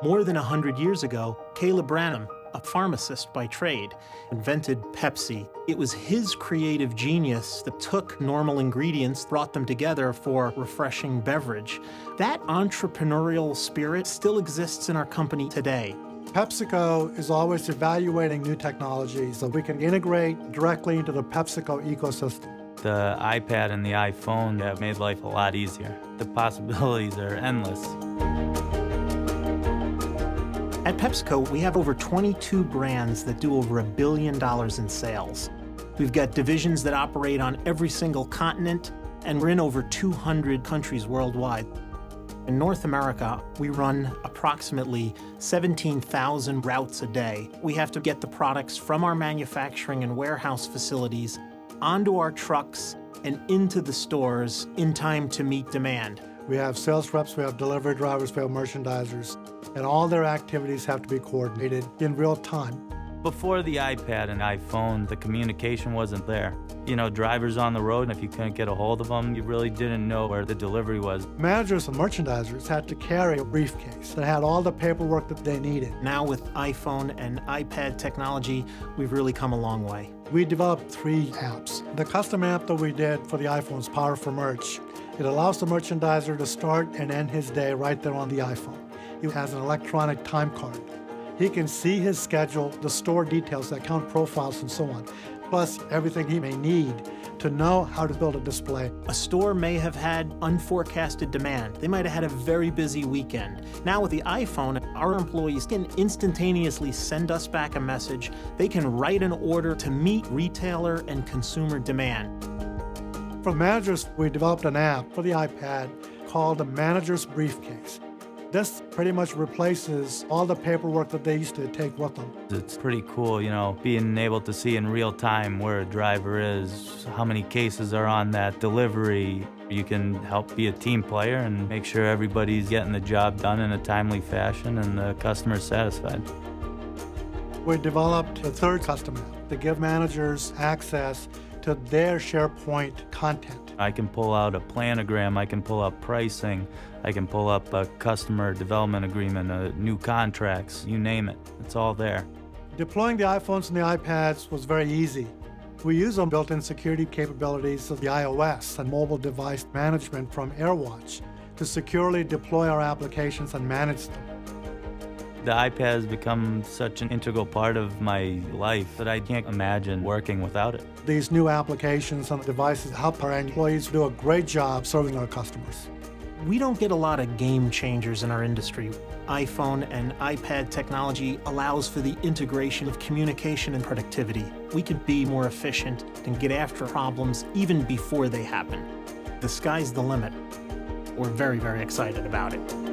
More than 100 years ago, Caleb Bradham, a pharmacist by trade, invented Pepsi. It was his creative genius that took normal ingredients, brought them together for refreshing beverage. That entrepreneurial spirit still exists in our company today. PepsiCo is always evaluating new technologies so we can integrate directly into the PepsiCo ecosystem. The iPad and the iPhone have made life a lot easier. The possibilities are endless. At PepsiCo, we have over 22 brands that do over a billion dollars in sales. We've got divisions that operate on every single continent, and we're in over 200 countries worldwide. In North America, we run approximately 17,000 routes a day. We have to get the products from our manufacturing and warehouse facilities onto our trucks and into the stores in time to meet demand. We have sales reps, we have delivery drivers, we have merchandisers, and all their activities have to be coordinated in real time. Before the iPad and iPhone, the communication wasn't there. You know, drivers on the road, and if you couldn't get a hold of them, you really didn't know where the delivery was. Managers and merchandisers had to carry a briefcase that had all the paperwork that they needed. Now, with iPhone and iPad technology, we've really come a long way. We developed three apps. The custom app that we did for the iPhone is Power for Merch. It allows the merchandiser to start and end his day right there on the iPhone. It has an electronic time card. He can see his schedule, the store details, the account profiles, and so on, plus everything he may need to know how to build a display. A store may have had unforecasted demand. They might have had a very busy weekend. Now, with the iPhone, our employees can instantaneously send us back a message. They can write an order to meet retailer and consumer demand. For managers, we developed an app for the iPad called the Manager's Briefcase. This pretty much replaces all the paperwork that they used to take with them. It's pretty cool, you know, being able to see in real time where a driver is, how many cases are on that delivery. You can help be a team player and make sure everybody's getting the job done in a timely fashion and the customer's satisfied. We developed a third custom app to give managers access to their SharePoint content. I can pull out a planogram, I can pull up pricing, I can pull up a customer development agreement, uh, new contracts, you name it. It's all there. Deploying the iPhones and the iPads was very easy. We use them built-in security capabilities of the iOS and mobile device management from AirWatch to securely deploy our applications and manage them. The iPad has become such an integral part of my life that I can't imagine working without it. These new applications and the devices help our employees do a great job serving our customers. We don't get a lot of game changers in our industry. iPhone and iPad technology allows for the integration of communication and productivity. We can be more efficient and get after problems even before they happen. The sky's the limit. We're very, very excited about it.